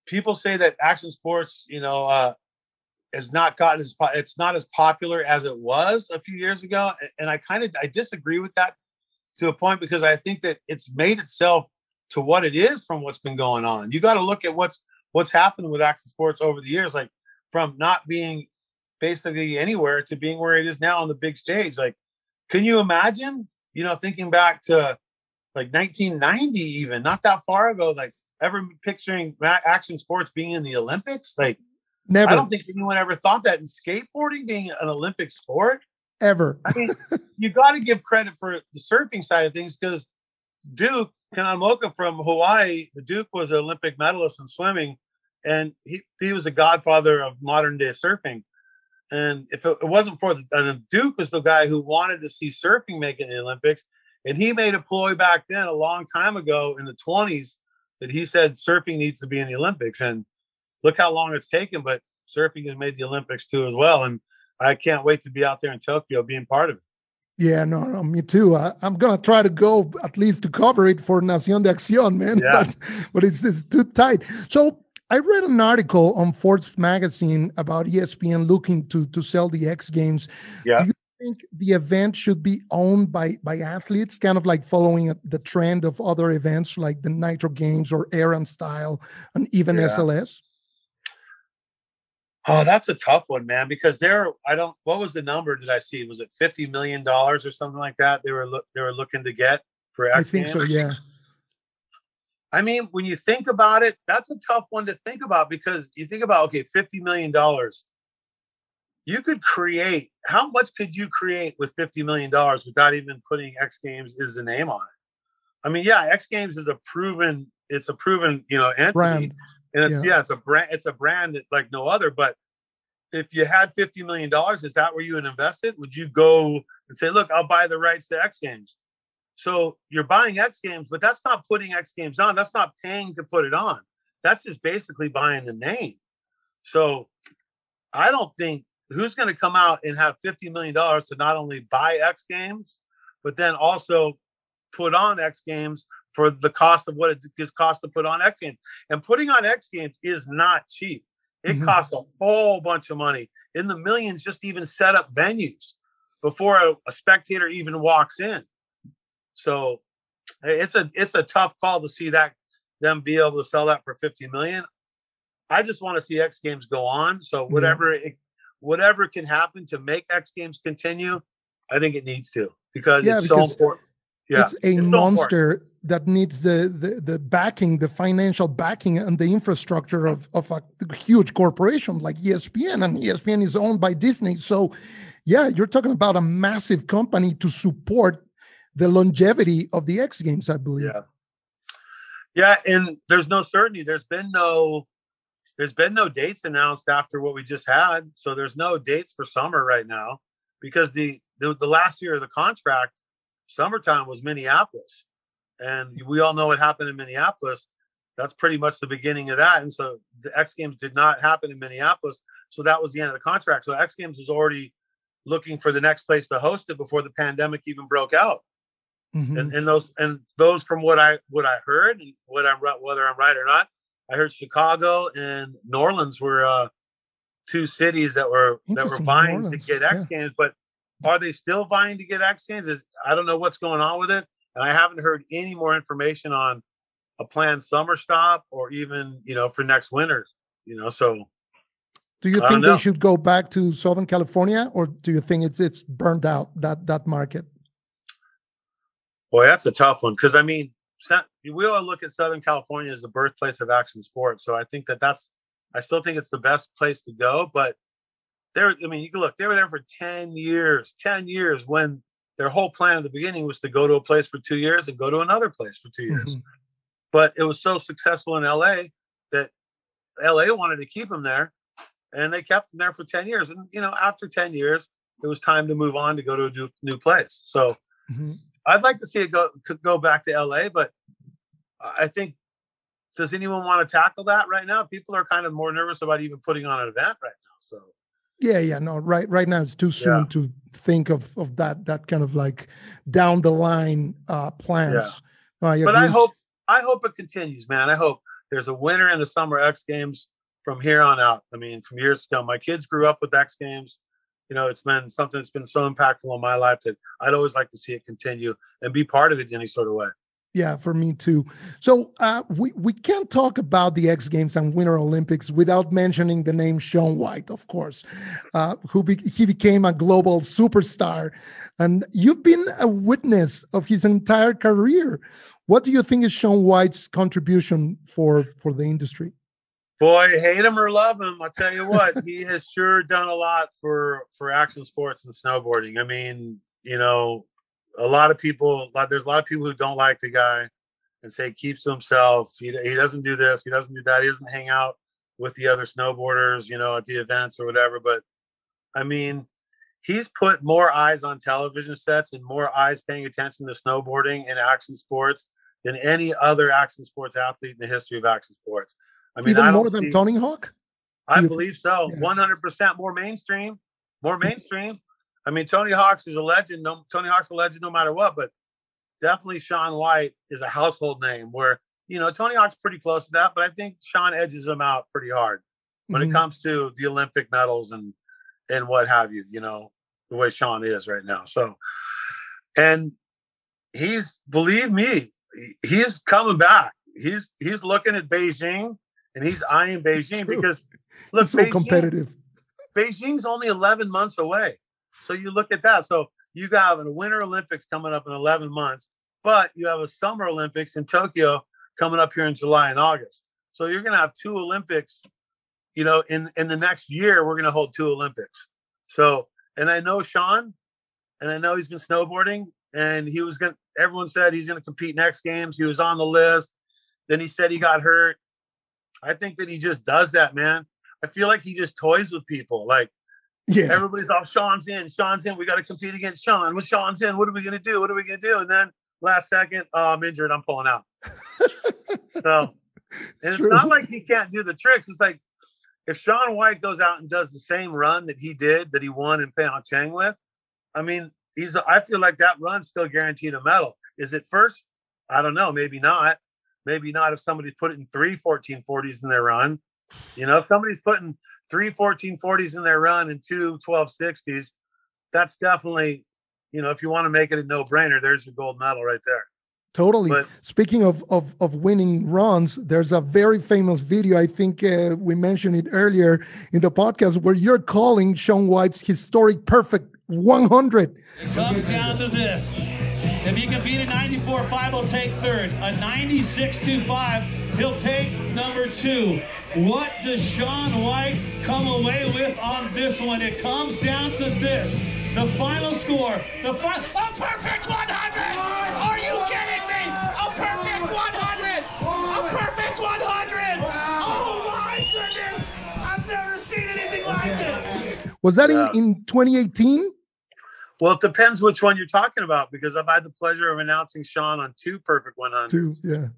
[SPEAKER 2] people say that action sports, you know, uh, has not gotten as it's not as popular as it was a few years ago, and I kind of I disagree with that to a point because I think that it's made itself to what it is from what's been going on. You got to look at what's what's happened with action sports over the years, like from not being basically anywhere to being where it is now on the big stage. Like, can you imagine? You know, thinking back to like 1990 even not that far ago like ever picturing action sports being in the olympics? Like never. i don't think anyone ever thought that in skateboarding being an olympic sport.
[SPEAKER 1] Ever.
[SPEAKER 2] I mean you got to give credit for the surfing side of things because duke kanaloka from hawaii the duke was an olympic medalist in swimming and he, he was the godfather of modern day surfing. And if it, wasn't for the and duke was the guy who wanted to see surfing make it in the olympics and he made a ploy back then a long time ago in the 20s that he said surfing needs to be in the Olympics. And look how long it's taken, but surfing has made the Olympics too as well. And I can't wait to be out there in Tokyo being part of it.
[SPEAKER 1] Yeah, no, no me too. I, am gonna try to go at least to cover it for Nación de Acción, man. Yeah. But, but it's, it's too tight. So I read an article on Forbes magazine about ESPN looking to to sell the X Games.
[SPEAKER 2] Yeah. Do you
[SPEAKER 1] think the event should be owned by by athletes, kind of like following the trend of other events like the Nitro Games or Air + Style and even yeah. SLS?
[SPEAKER 2] Oh, that's a tough one, man. Because there, I don't. What was the number? Did I see? Was it fifty million dollars or something like that? They were look. They were looking to get for. X
[SPEAKER 1] I think
[SPEAKER 2] Games?
[SPEAKER 1] so. Yeah.
[SPEAKER 2] I mean, when you think about it, that's a tough one to think about because you think about okay, fifty million dollars you could create how much could you create with 50 million dollars without even putting x games is the name on it i mean yeah x games is a proven it's a proven you know entity brand. and it's yeah. yeah. it's a brand it's a brand that, like no other but if you had 50 million dollars is that where you would invest it would you go and say look i'll buy the rights to x games so you're buying x games but that's not putting x games on that's not paying to put it on that's just basically buying the name so i don't think who's going to come out and have $50 million to not only buy X Games, but then also put on X Games for the cost of what it is cost to put on X Games. And putting on X Games is not cheap. It mm-hmm. costs a whole bunch of money in the millions just even set up venues before a, a spectator even walks in. So it's a it's a tough call to see that them be able to sell that for 50 million. I just want to see X Games go on. So whatever it whatever can happen to make X Games continue, I think it needs to because yeah, it's because so important.
[SPEAKER 1] Yeah, it's a it's monster so that needs the, the the backing, the financial backing, and the infrastructure of of a huge corporation like ESPN, and ESPN is owned by Disney. So, yeah, you're talking about a massive company to support the longevity of the X Games, I believe.
[SPEAKER 2] Yeah, yeah, and there's no certainty. There's been no there's been no dates announced after what we just had, so there's no dates for summer right now because the the, the last year of the contract, summertime was Minneapolis, and we all know what happened in Minneapolis. That's pretty much the beginning of that, and so the X Games did not happen in Minneapolis, so that was the end of the contract. So X Games was already looking for the next place to host it before the pandemic even broke out. Mm-hmm. And, and those and those from what I what I heard and what I'm whether I'm right or not, I heard Chicago and New Orleans were uh, two cities that were that were vying to get X yeah. Games, but are they still vying to get X Games? Is I don't know what's going on with it, and I haven't heard any more information on a planned summer stop or even you know for next winter. You know, so
[SPEAKER 1] do you think they should go back to Southern California, or do you think it's it's burned out that that market?
[SPEAKER 2] Boy, that's a tough one because I mean, we all look at Southern California as the birthplace of action sports. So I think that that's, I still think it's the best place to go. But there, I mean, you can look, they were there for 10 years, 10 years when their whole plan at the beginning was to go to a place for two years and go to another place for two years. Mm-hmm. But it was so successful in LA that LA wanted to keep him there and they kept him there for 10 years. And, you know, after 10 years, it was time to move on to go to a new, new place. So mm-hmm. I'd like to see it go, could go back to LA, but I think, does anyone want to tackle that right now? People are kind of more nervous about even putting on an event right now. So
[SPEAKER 1] yeah, yeah, no, right, right now it's too soon yeah. to think of of that that kind of like down the line uh plans.
[SPEAKER 2] Yeah. Uh, but I hope I hope it continues, man. I hope there's a winner in the Summer X Games from here on out. I mean, from years to come, my kids grew up with X Games. You know, it's been something that's been so impactful in my life that I'd always like to see it continue and be part of it in any sort of way.
[SPEAKER 1] Yeah, for me too. So uh, we we can't talk about the X Games and Winter Olympics without mentioning the name Shaun White, of course, uh, who be, he became a global superstar, and you've been a witness of his entire career. What do you think is Shaun White's contribution for for the industry?
[SPEAKER 2] Boy, hate him or love him, I'll tell you what, he has sure done a lot for for action sports and snowboarding. I mean, you know, a lot of people, there's a lot of people who don't like the guy and say keeps himself. He, he doesn't do this. He doesn't do that. He doesn't hang out with the other snowboarders, you know, at the events or whatever. But I mean, he's put more eyes on television sets and more eyes paying attention to snowboarding and action sports than any other action sports athlete in the history of action sports. I
[SPEAKER 1] mean, even I more than see, Tony Hawk.
[SPEAKER 2] I believe so. One hundred percent more mainstream, more mainstream. I mean, Tony Hawk's is a legend. No, Tony Hawk's a legend no matter what, but definitely Shaun White is a household name where, you know, Tony Hawk's pretty close to that, but I think Shaun edges him out pretty hard when mm-hmm. it comes to the Olympic medals and and what have you, you know, the way Shaun is right now. So and he's believe me, he's coming back. He's he's looking at Beijing and he's eyeing Beijing because
[SPEAKER 1] look, so Beijing, competitive.
[SPEAKER 2] Beijing's only 11 months away. So you look at that. So you got a Winter Olympics coming up in 11 months, but you have a Summer Olympics in Tokyo coming up here in July and August. So you're going to have two Olympics. You know, in in the next year, we're going to hold two Olympics. So, and I know Shaun, and I know he's been snowboarding, and he was going. to Everyone said he's going to compete next games. He was on the list. Then he said he got hurt. I think that he just does that, man. I feel like he just toys with people. Like yeah. Everybody's all Shaun's in, Shaun's in. We got to compete against Shaun. What Shaun's in? What are we gonna do? What are we gonna do? And then last second, oh, I'm injured. I'm pulling out. so it's, it's not like he can't do the tricks. It's like if Shaun White goes out and does the same run that he did that he won in Pyeongchang with, I mean, he's I feel like that run's still guaranteed a medal. Is it first? I don't know. Maybe not. Maybe not if somebody's putting three 1440s in their run. You know, if somebody's putting three 1440s in their run and two 1260s, that's definitely, you know, if you want to make it a no brainer, there's your gold medal right there.
[SPEAKER 1] Totally. But, Speaking of, of of winning runs, there's a very famous video. I think uh, we mentioned it earlier in the podcast where you're calling Shaun White's historic perfect 100.
[SPEAKER 3] It comes down to this: if he can beat a 94-5, he'll take third. A 96.25, he'll take number two. What does Shaun White come away with on this one? It comes down to this. The final score, the fi- a perfect 100! Are you kidding me? A perfect 100! A perfect 100! Oh my goodness! I've never seen anything like it.
[SPEAKER 1] Was that in, in 2018?
[SPEAKER 2] Well, it depends which one you're talking about because I've had the pleasure of announcing Shaun on two perfect 100s.
[SPEAKER 1] Two, yeah.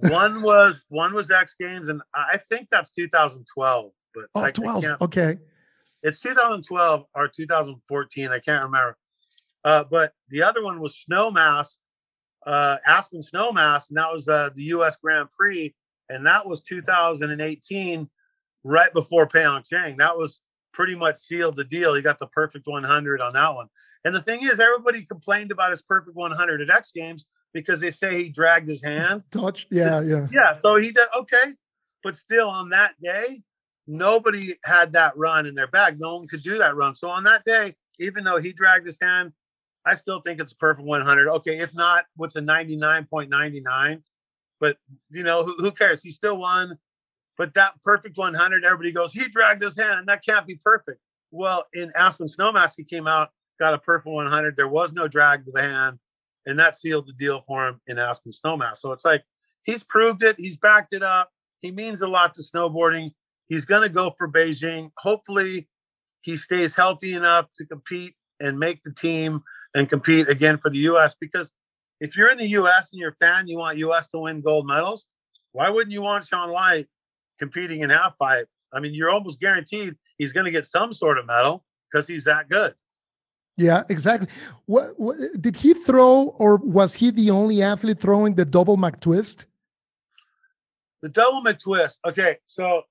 [SPEAKER 2] one was one was X Games, and I think that's 2012. But
[SPEAKER 1] oh,
[SPEAKER 2] I,
[SPEAKER 1] 12. I okay.
[SPEAKER 2] It's 2012 or 2014. I can't remember. Uh, but the other one was Snowmass, uh, Aspen Snowmass, and that was uh, the U.S. Grand Prix, and that was 2018, right before Pyeongchang. That was pretty much sealed the deal. He got the perfect 100 on that one. And the thing is, everybody complained about his perfect 100 at X Games because they say he dragged his hand.
[SPEAKER 1] Touch, yeah, yeah,
[SPEAKER 2] yeah. So he did okay, but still on that day, nobody had that run in their bag. No one could do that run. So on that day, even though he dragged his hand, I still think it's a perfect 100. Okay, if not, what's a 99.99? But you know, who, who cares? He still won. But that perfect 100, everybody goes, he dragged his hand. That can't be perfect. Well, in Aspen Snowmass, he came out, got a perfect 100. There was no drag to the hand, and that sealed the deal for him in Aspen Snowmass. So it's like he's proved it. He's backed it up. He means a lot to snowboarding. He's going to go for Beijing. Hopefully, he stays healthy enough to compete and make the team and compete again for the U.S. Because if you're in the U.S. and you're a fan, you want U.S. to win gold medals. Why wouldn't you want Shaun White competing in half pipe? I mean, you're almost guaranteed he's going to get some sort of medal because he's that good.
[SPEAKER 1] Yeah, exactly. What, what, did he throw, or was he the only athlete throwing the double McTwist?
[SPEAKER 2] The double McTwist. Okay, so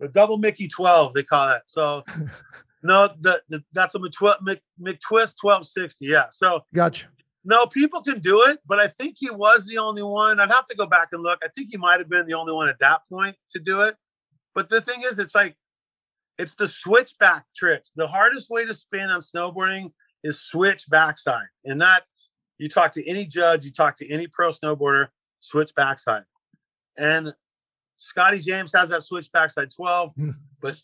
[SPEAKER 2] the double Mickey twelve they call it. So no, the, the that's a McTwist McTwist twelve sixty. Yeah. So
[SPEAKER 1] gotcha.
[SPEAKER 2] No, people can do it, but I think he was the only one. I'd have to go back and look. I think he might have been the only one at that point to do it. But the thing is, it's like it's the switchback tricks. The hardest way to spin on snowboarding is switch backside. And that you talk to any judge, you talk to any pro snowboarder, switch backside. And Scotty James has that switch backside 12, hmm. but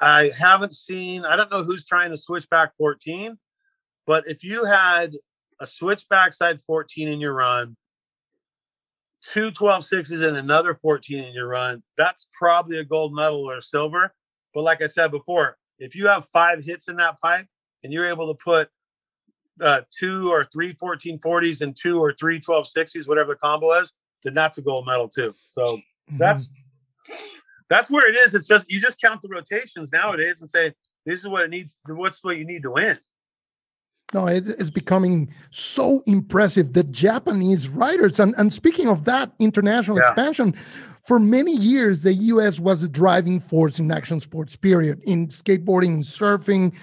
[SPEAKER 2] I haven't seen, I don't know who's trying to switch back 14, but if you had a switch backside 14 in your run, two 12 sixes and another 14 in your run, that's probably a gold medal or silver. But like I said before, if you have five hits in that pipe and you're able to put uh, two or three 14 40s and two or three 12 60s, whatever the combo is, then that's a gold medal too. So mm-hmm. that's that's where it is. It's just you just count the rotations nowadays and say this is what it needs. What's what you need to win.
[SPEAKER 1] No, it's becoming so impressive. The Japanese riders, and, and speaking of that international yeah. expansion, for many years, the US was a driving force in action sports, period, in skateboarding, surfing.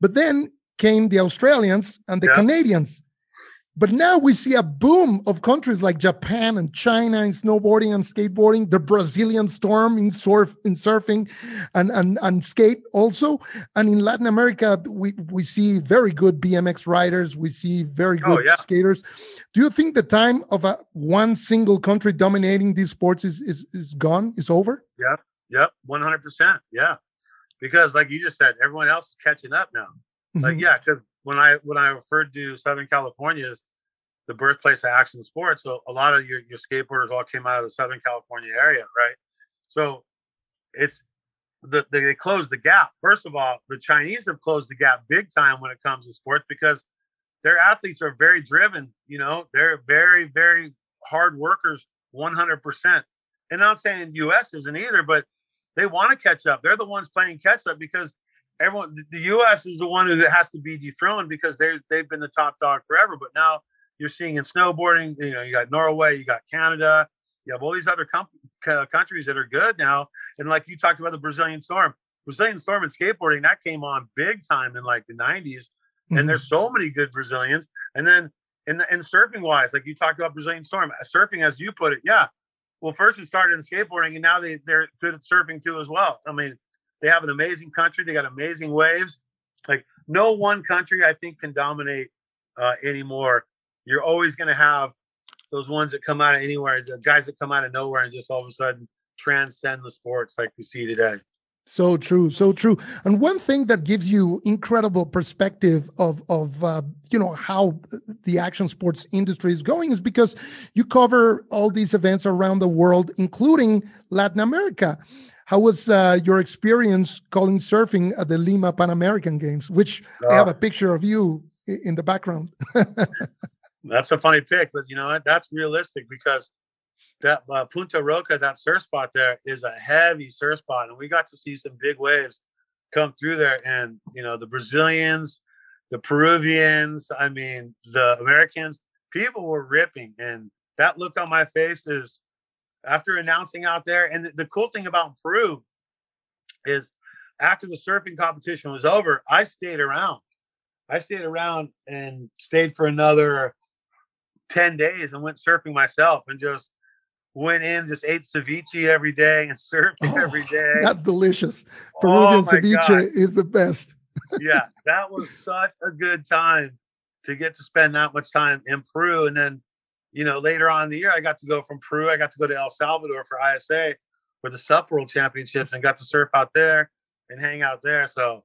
[SPEAKER 1] But then came the Australians and the yeah. Canadians. But now we see a boom of countries like Japan and China in snowboarding and skateboarding, the Brazilian storm in surf in surfing and, and, and skate also. And in Latin America, we, we see very good BMX riders, we see very oh, good oh, yeah. skaters. Do you think the time of a one single country dominating these sports is is, is gone, is over?
[SPEAKER 2] Yeah, yep, 100%. Yeah. Because like you just said, everyone else is catching up now. Like, mm-hmm. yeah, because when I when I referred to Southern California as the birthplace of action sports, so a lot of your, your skateboarders all came out of the Southern California area, right? So it's the, they closed the gap. First of all, the Chinese have closed the gap big time when it comes to sports because their athletes are very driven. You know, they're very, very hard workers, 100%. And I'm saying US isn't either, but they want to catch up. They're the ones playing catch up because everyone the US is the one who has to be dethroned because they they've been the top dog forever. But now you're seeing in snowboarding, you know, you got Norway, you got Canada, you have all these other com- countries that are good now. And like you talked about the Brazilian Storm, Brazilian Storm and skateboarding that came on big time in like the 90s. Mm-hmm. And there's so many good Brazilians. And then in the, in surfing wise, like you talked about Brazilian Storm, surfing as you put it, yeah. Well, first it started in skateboarding, and now they they're good at surfing too as well. I mean, they have an amazing country. They got amazing waves. Like no one country, I think, can dominate uh, anymore. You're always going to have those ones that come out of anywhere, the guys that come out of nowhere and just all of a sudden transcend the sports like we see today.
[SPEAKER 1] So true, so true. And one thing that gives you incredible perspective of of uh, you know how the action sports industry is going is because you cover all these events around the world, including Latin America. How was uh, your experience calling surfing at the Lima Pan American Games, which uh, I have a picture of you in the background?
[SPEAKER 2] that's a funny pick, but you know? That's realistic because that uh, Punta Roca, that surf spot there, is a heavy surf spot, and we got to see some big waves come through there. And you know, the Brazilians, the Peruvians, I mean, the Americans, people were ripping, and that look on my face is after announcing out there. And the, the cool thing about Peru is after the surfing competition was over, I stayed around. I stayed around and stayed for another 10 days and went surfing myself and just went in, just ate ceviche every day and surfed oh, every day.
[SPEAKER 1] That's delicious. Oh Peruvian oh ceviche God. is the best.
[SPEAKER 2] yeah, that was such a good time. to get to spend that much time in Peru. And then, you know, later on in the year, I got to go from Peru. I got to go to El Salvador for ISA for the Sup World Championships and got to surf out there and hang out there. So,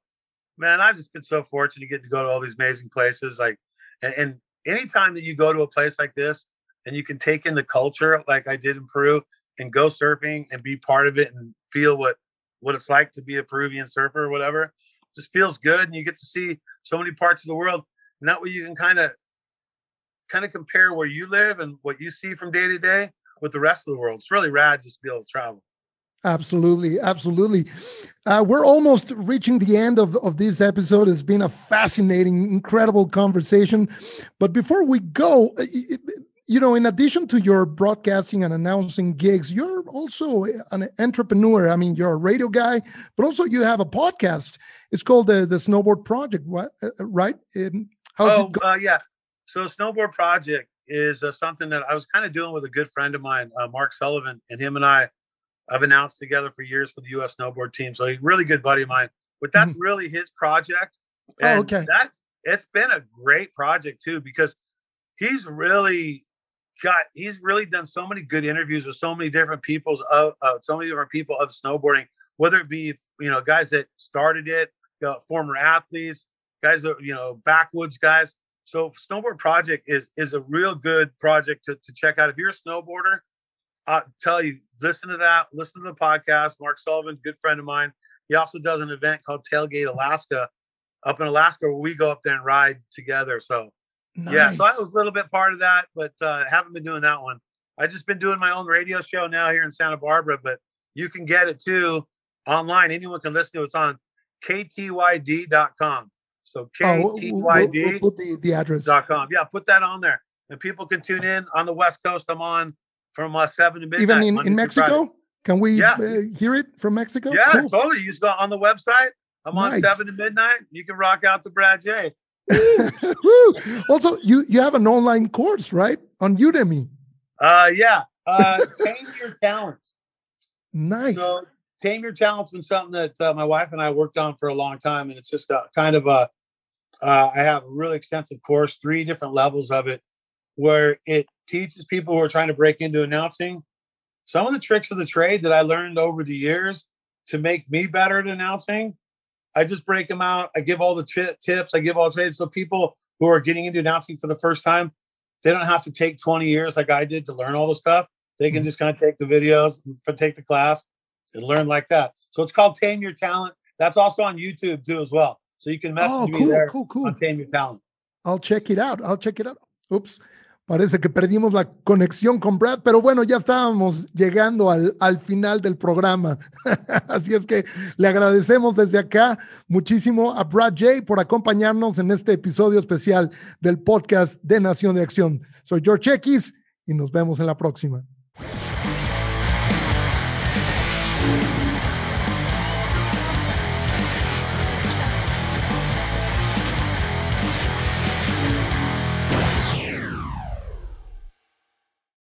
[SPEAKER 2] man, I've just been so fortunate to get to go to all these amazing places. Like, and, and anytime that you go to a place like this and you can take in the culture, like I did in Peru, and go surfing and be part of it and feel what what it's like to be a Peruvian surfer or whatever, just feels good. And you get to see so many parts of the world, and that way you can kind of kind of compare where you live and what you see from day to day with the rest of the world. It's really rad just to be able to travel.
[SPEAKER 1] Absolutely, absolutely. Uh, we're almost reaching the end of, of this episode. It's been a fascinating, incredible conversation. But before we go, uh, you know, in addition to your broadcasting and announcing gigs, you're also an entrepreneur. I mean, you're a radio guy, but also you have a podcast. It's called the the Snowboard Project, what, uh, uh right?
[SPEAKER 2] Um, how's oh, it go- uh, yeah. So, Snowboard Project is uh, something that I was kind of doing with a good friend of mine, uh, Mark Sullivan, and him and I I've announced together for years for the U.S. snowboard team. So a really good buddy of mine. But that's mm-hmm. really his project.
[SPEAKER 1] Oh, and oh, okay.
[SPEAKER 2] That it's been a great project too because he's really got he's really done so many good interviews with so many different people's of uh, so many different people of snowboarding, whether it be you know guys that started it, uh, former athletes, guys that you know backwoods guys. So snowboard project is is a real good project to, to check out if you're a snowboarder I'll tell you, listen to that. Listen to the podcast. Mark Sullivan, good friend of mine. He also does an event called Tailgate Alaska up in Alaska where we go up there and ride together. So, nice. yeah, so I was a little bit part of that, but uh, haven't been doing that one. I just been doing my own radio show now here in Santa Barbara, but you can get it too online. Anyone can listen to it. It's on ktyd.com. So ktyd. Oh, we'll, we'll
[SPEAKER 1] put the, the address.
[SPEAKER 2] .com. Yeah, put that on there. And people can tune in on the West Coast. I'm on from uh, seven to midnight.
[SPEAKER 1] Even in, in Mexico, can we yeah. uh, hear it from Mexico?
[SPEAKER 2] Yeah, cool. totally. You go on the website. I'm nice. on seven to midnight. You can rock out to Brad J.
[SPEAKER 1] also, you you have an online course, right, on Udemy?
[SPEAKER 2] Uh, yeah. Uh, tame your talent.
[SPEAKER 1] Nice. So,
[SPEAKER 2] tame your talent's been something that uh, my wife and I worked on for a long time, and it's just a, kind of a. Uh, I have a really extensive course, three different levels of it, where it teaches people who are trying to break into announcing some of the tricks of the trade that I learned over the years to make me better at announcing. I just break them out. I give all the t- tips. I give all the trades so people who are getting into announcing for the first time, they don't have to take 20 years like I did to learn all the stuff. They can mm-hmm. just kind of take the videos, take the class, and learn like that. So it's called Tame Your Talent. That's also on YouTube too, as well. So you can message oh, cool, me there cool, cool. on Tame Your Talent.
[SPEAKER 1] I'll check it out. I'll check it out. Oops. Parece que perdimos la conexión con Brad, pero bueno, ya estábamos llegando al, al final del programa. Así es que le agradecemos desde acá muchísimo a Brad J por acompañarnos en este episodio especial del podcast de Nación de Acción. Soy George X y nos vemos en la próxima.